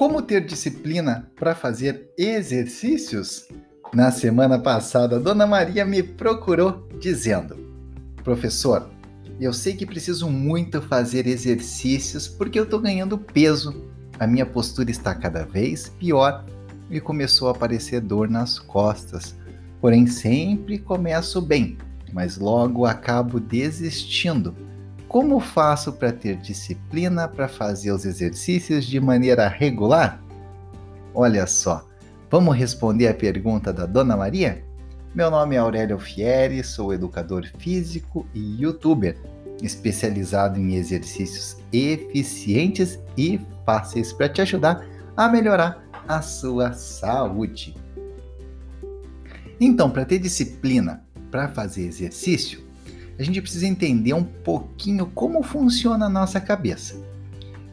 Como ter disciplina para fazer exercícios? Na semana passada, Dona Maria me procurou dizendo: Professor, eu sei que preciso muito fazer exercícios porque eu estou ganhando peso, a minha postura está cada vez pior e começou a aparecer dor nas costas. Porém, sempre começo bem, mas logo acabo desistindo. Como faço para ter disciplina para fazer os exercícios de maneira regular? Olha só, vamos responder a pergunta da Dona Maria? Meu nome é Aurélio Fieri, sou educador físico e youtuber, especializado em exercícios eficientes e fáceis para te ajudar a melhorar a sua saúde. Então, para ter disciplina para fazer exercício, a gente precisa entender um pouquinho como funciona a nossa cabeça.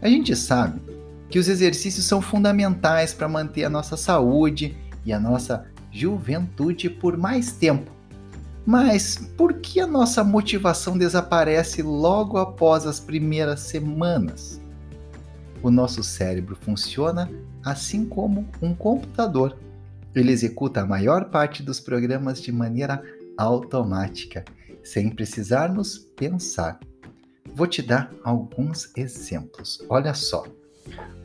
A gente sabe que os exercícios são fundamentais para manter a nossa saúde e a nossa juventude por mais tempo. Mas por que a nossa motivação desaparece logo após as primeiras semanas? O nosso cérebro funciona assim como um computador. Ele executa a maior parte dos programas de maneira automática sem precisarmos pensar. Vou te dar alguns exemplos. Olha só.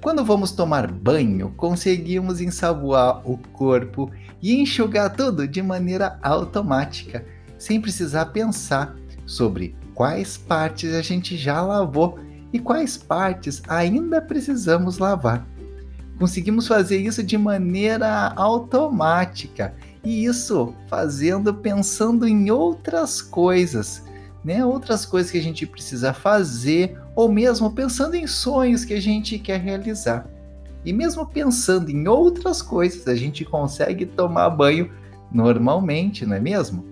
Quando vamos tomar banho, conseguimos ensaboar o corpo e enxugar tudo de maneira automática, sem precisar pensar sobre quais partes a gente já lavou e quais partes ainda precisamos lavar. Conseguimos fazer isso de maneira automática e isso fazendo pensando em outras coisas, né? Outras coisas que a gente precisa fazer ou mesmo pensando em sonhos que a gente quer realizar. E mesmo pensando em outras coisas, a gente consegue tomar banho normalmente, não é mesmo?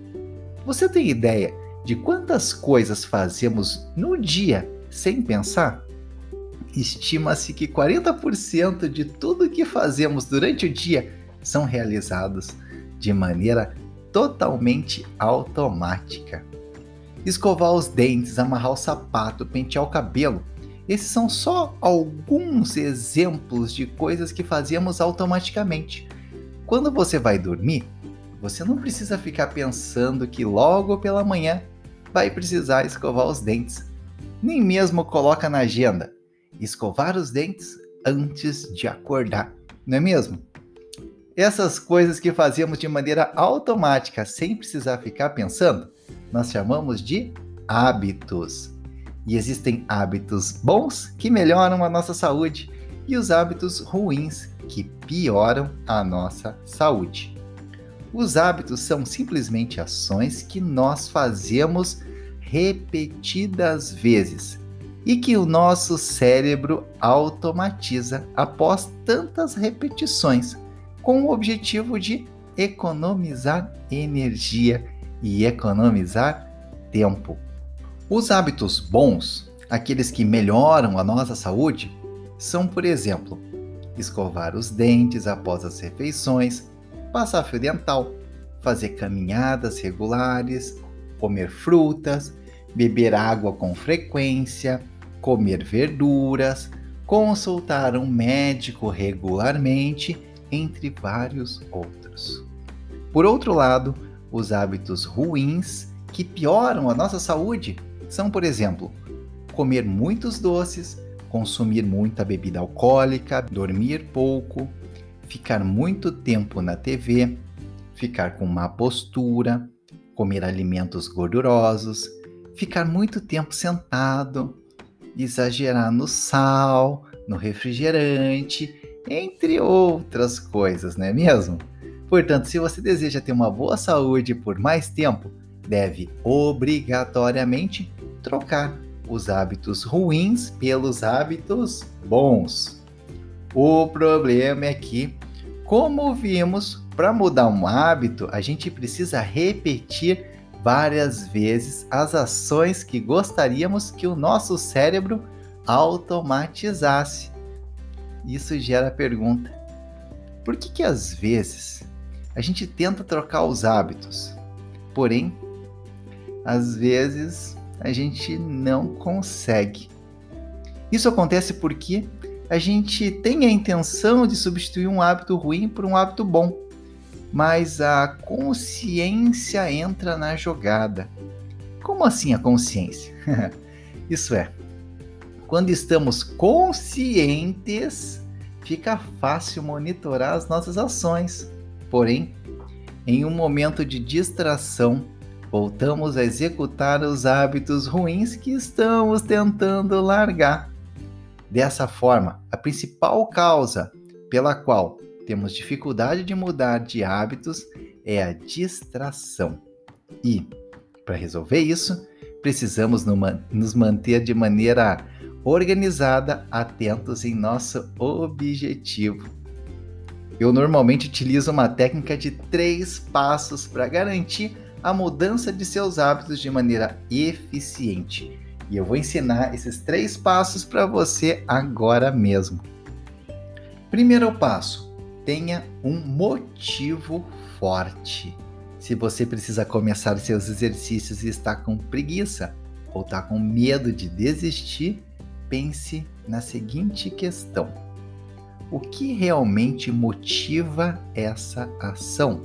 Você tem ideia de quantas coisas fazemos no dia sem pensar? Estima-se que 40% de tudo que fazemos durante o dia são realizados de maneira totalmente automática. Escovar os dentes, amarrar o sapato, pentear o cabelo. Esses são só alguns exemplos de coisas que fazemos automaticamente. Quando você vai dormir, você não precisa ficar pensando que logo pela manhã vai precisar escovar os dentes. Nem mesmo coloca na agenda escovar os dentes antes de acordar, não é mesmo? Essas coisas que fazemos de maneira automática, sem precisar ficar pensando, nós chamamos de hábitos. E existem hábitos bons que melhoram a nossa saúde e os hábitos ruins que pioram a nossa saúde. Os hábitos são simplesmente ações que nós fazemos repetidas vezes e que o nosso cérebro automatiza após tantas repetições com o objetivo de economizar energia e economizar tempo. Os hábitos bons, aqueles que melhoram a nossa saúde, são, por exemplo, escovar os dentes após as refeições, passar fio dental, fazer caminhadas regulares, comer frutas, beber água com frequência, comer verduras, consultar um médico regularmente entre vários outros. Por outro lado, os hábitos ruins que pioram a nossa saúde são, por exemplo, comer muitos doces, consumir muita bebida alcoólica, dormir pouco, ficar muito tempo na TV, ficar com má postura, comer alimentos gordurosos, ficar muito tempo sentado, exagerar no sal, no refrigerante entre outras coisas, não é mesmo? Portanto, se você deseja ter uma boa saúde por mais tempo, deve obrigatoriamente trocar os hábitos ruins pelos hábitos bons. O problema é que, como vimos, para mudar um hábito, a gente precisa repetir várias vezes as ações que gostaríamos que o nosso cérebro automatizasse. Isso gera a pergunta: por que, que às vezes a gente tenta trocar os hábitos, porém, às vezes a gente não consegue? Isso acontece porque a gente tem a intenção de substituir um hábito ruim por um hábito bom, mas a consciência entra na jogada. Como assim a consciência? Isso é, quando estamos conscientes, fica fácil monitorar as nossas ações. Porém, em um momento de distração, voltamos a executar os hábitos ruins que estamos tentando largar. Dessa forma, a principal causa pela qual temos dificuldade de mudar de hábitos é a distração. E, para resolver isso, precisamos nos manter de maneira organizada, atentos em nosso objetivo. Eu normalmente utilizo uma técnica de três passos para garantir a mudança de seus hábitos de maneira eficiente. E eu vou ensinar esses três passos para você agora mesmo. Primeiro passo: tenha um motivo forte. Se você precisa começar seus exercícios e está com preguiça ou está com medo de desistir, pense na seguinte questão: o que realmente motiva essa ação?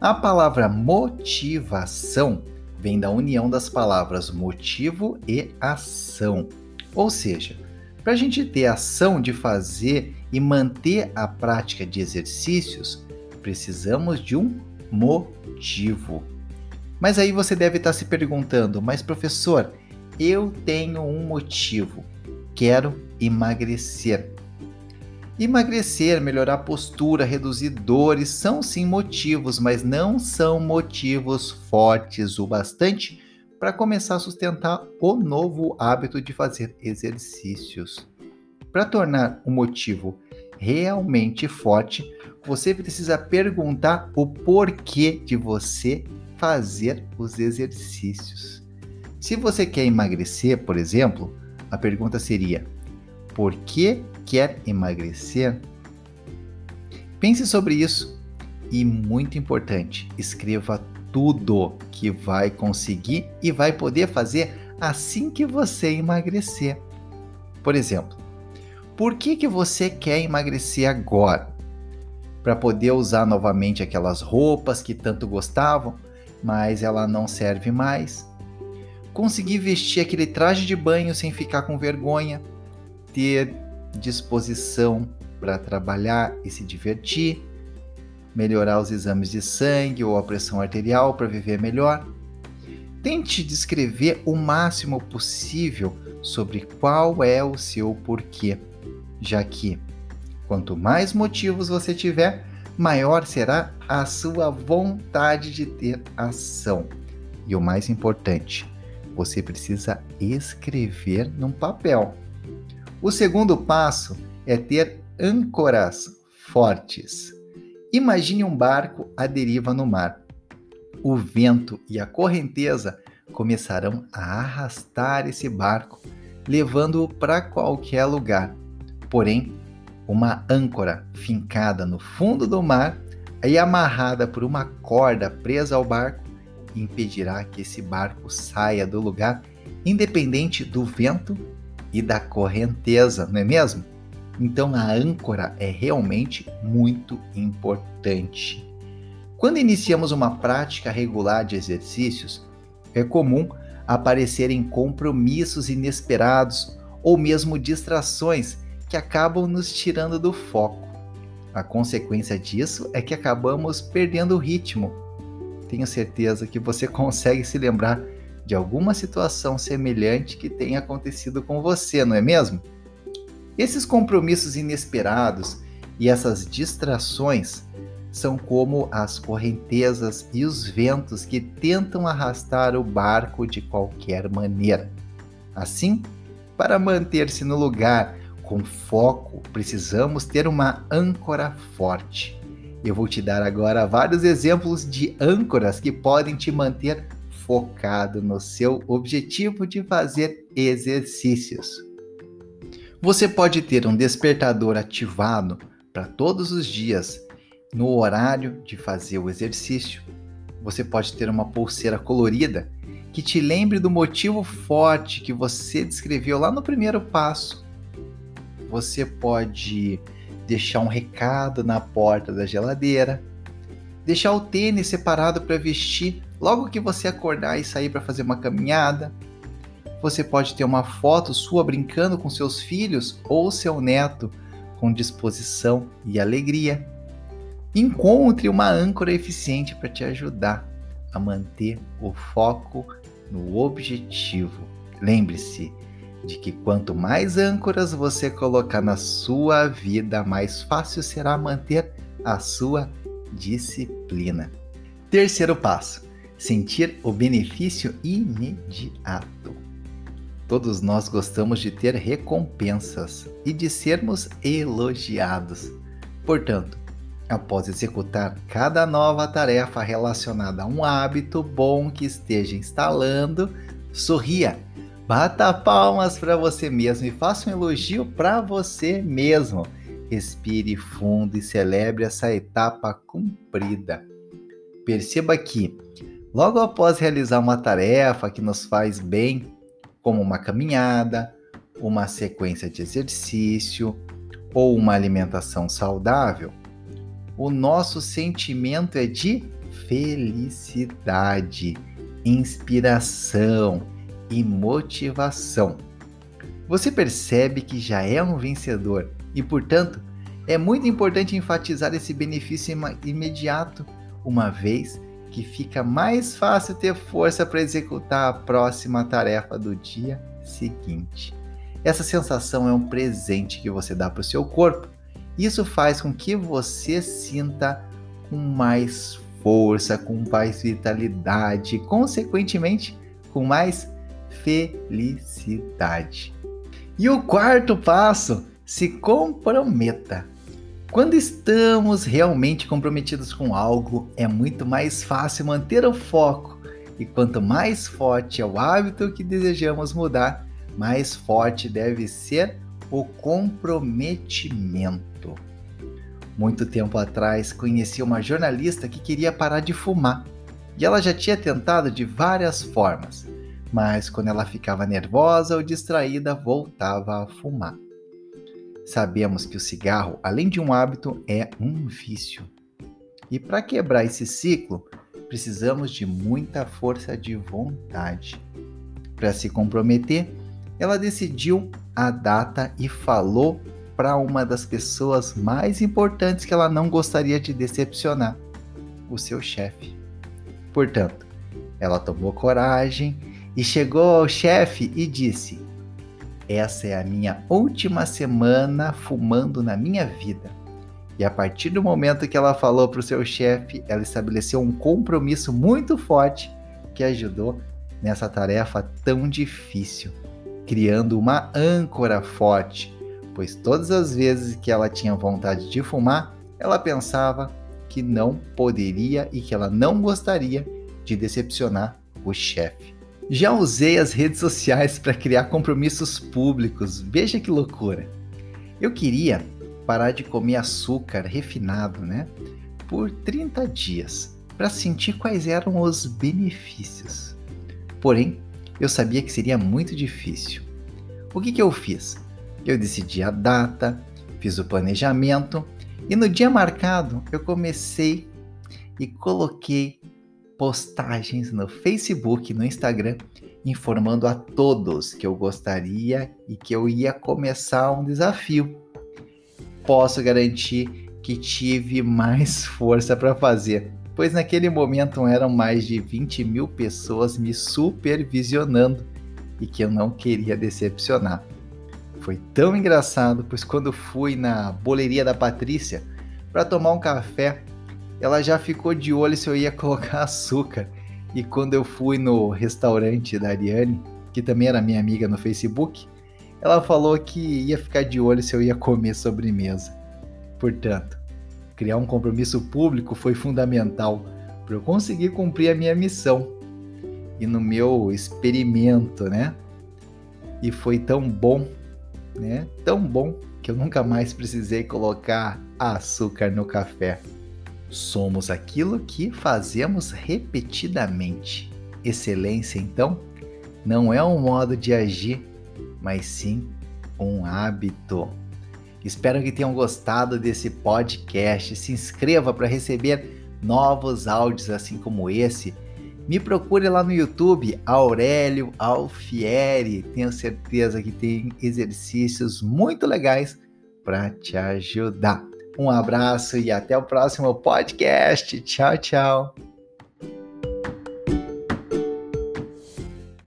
A palavra motivação vem da união das palavras motivo e ação. Ou seja, para a gente ter ação de fazer e manter a prática de exercícios, precisamos de um motivo. Mas aí você deve estar se perguntando, mas professor, eu tenho um motivo. Quero emagrecer. Emagrecer, melhorar a postura, reduzir dores são sim motivos, mas não são motivos fortes o bastante para começar a sustentar o novo hábito de fazer exercícios. Para tornar o motivo realmente forte, você precisa perguntar o porquê de você fazer os exercícios. Se você quer emagrecer, por exemplo, a pergunta seria: por que quer emagrecer? Pense sobre isso e, muito importante, escreva tudo que vai conseguir e vai poder fazer assim que você emagrecer. Por exemplo, por que, que você quer emagrecer agora? Para poder usar novamente aquelas roupas que tanto gostavam, mas ela não serve mais? Conseguir vestir aquele traje de banho sem ficar com vergonha? Ter disposição para trabalhar e se divertir, melhorar os exames de sangue ou a pressão arterial para viver melhor. Tente descrever o máximo possível sobre qual é o seu porquê, já que quanto mais motivos você tiver, maior será a sua vontade de ter ação. E o mais importante, você precisa escrever num papel. O segundo passo é ter âncoras fortes. Imagine um barco à deriva no mar. O vento e a correnteza começarão a arrastar esse barco, levando-o para qualquer lugar. Porém, uma âncora fincada no fundo do mar e amarrada por uma corda presa ao barco impedirá que esse barco saia do lugar, independente do vento e da correnteza, não é mesmo? Então a âncora é realmente muito importante. Quando iniciamos uma prática regular de exercícios, é comum aparecerem compromissos inesperados ou mesmo distrações que acabam nos tirando do foco. A consequência disso é que acabamos perdendo o ritmo. Tenho certeza que você consegue se lembrar de alguma situação semelhante que tenha acontecido com você, não é mesmo? Esses compromissos inesperados e essas distrações são como as correntezas e os ventos que tentam arrastar o barco de qualquer maneira. Assim, para manter-se no lugar com foco, precisamos ter uma âncora forte. Eu vou te dar agora vários exemplos de âncoras que podem te manter focado no seu objetivo de fazer exercícios. Você pode ter um despertador ativado para todos os dias no horário de fazer o exercício. Você pode ter uma pulseira colorida que te lembre do motivo forte que você descreveu lá no primeiro passo. você pode deixar um recado na porta da geladeira, deixar o tênis separado para vestir logo que você acordar e sair para fazer uma caminhada. Você pode ter uma foto sua brincando com seus filhos ou seu neto com disposição e alegria. Encontre uma âncora eficiente para te ajudar a manter o foco no objetivo. Lembre-se de que quanto mais âncoras você colocar na sua vida, mais fácil será manter a sua disciplina. Terceiro passo: sentir o benefício imediato. Todos nós gostamos de ter recompensas e de sermos elogiados. Portanto, após executar cada nova tarefa relacionada a um hábito bom que esteja instalando, sorria, bata palmas para você mesmo e faça um elogio para você mesmo. Respire fundo e celebre essa etapa cumprida. Perceba que, logo após realizar uma tarefa que nos faz bem, como uma caminhada, uma sequência de exercício ou uma alimentação saudável, o nosso sentimento é de felicidade, inspiração e motivação. Você percebe que já é um vencedor e, portanto, é muito importante enfatizar esse benefício imediato, uma vez que fica mais fácil ter força para executar a próxima tarefa do dia seguinte. Essa sensação é um presente que você dá para o seu corpo isso faz com que você sinta com mais força, com mais vitalidade, consequentemente, com mais felicidade. E o quarto passo, se comprometa. Quando estamos realmente comprometidos com algo, é muito mais fácil manter o foco. E quanto mais forte é o hábito que desejamos mudar, mais forte deve ser o comprometimento. Muito tempo atrás, conheci uma jornalista que queria parar de fumar. E ela já tinha tentado de várias formas, mas quando ela ficava nervosa ou distraída, voltava a fumar. Sabemos que o cigarro, além de um hábito, é um vício. E para quebrar esse ciclo, precisamos de muita força de vontade. Para se comprometer, ela decidiu a data e falou para uma das pessoas mais importantes que ela não gostaria de decepcionar, o seu chefe. Portanto, ela tomou coragem e chegou ao chefe e disse: Essa é a minha última semana fumando na minha vida. E a partir do momento que ela falou para o seu chefe, ela estabeleceu um compromisso muito forte que ajudou nessa tarefa tão difícil criando uma âncora forte, pois todas as vezes que ela tinha vontade de fumar, ela pensava que não poderia e que ela não gostaria de decepcionar o chefe. Já usei as redes sociais para criar compromissos públicos, veja que loucura. Eu queria parar de comer açúcar refinado, né? Por 30 dias, para sentir quais eram os benefícios. Porém, eu sabia que seria muito difícil. O que, que eu fiz? Eu decidi a data, fiz o planejamento e no dia marcado eu comecei e coloquei postagens no Facebook no Instagram informando a todos que eu gostaria e que eu ia começar um desafio. Posso garantir que tive mais força para fazer pois naquele momento eram mais de 20 mil pessoas me supervisionando e que eu não queria decepcionar. Foi tão engraçado, pois quando fui na boleria da Patrícia para tomar um café, ela já ficou de olho se eu ia colocar açúcar. E quando eu fui no restaurante da Ariane, que também era minha amiga no Facebook, ela falou que ia ficar de olho se eu ia comer sobremesa. Portanto, criar um compromisso público foi fundamental para eu conseguir cumprir a minha missão e no meu experimento, né? E foi tão bom, né? Tão bom que eu nunca mais precisei colocar açúcar no café. Somos aquilo que fazemos repetidamente. Excelência, então, não é um modo de agir, mas sim um hábito. Espero que tenham gostado desse podcast. Se inscreva para receber novos áudios assim como esse. Me procure lá no YouTube, Aurélio Alfieri. Tenho certeza que tem exercícios muito legais para te ajudar. Um abraço e até o próximo podcast. Tchau, tchau.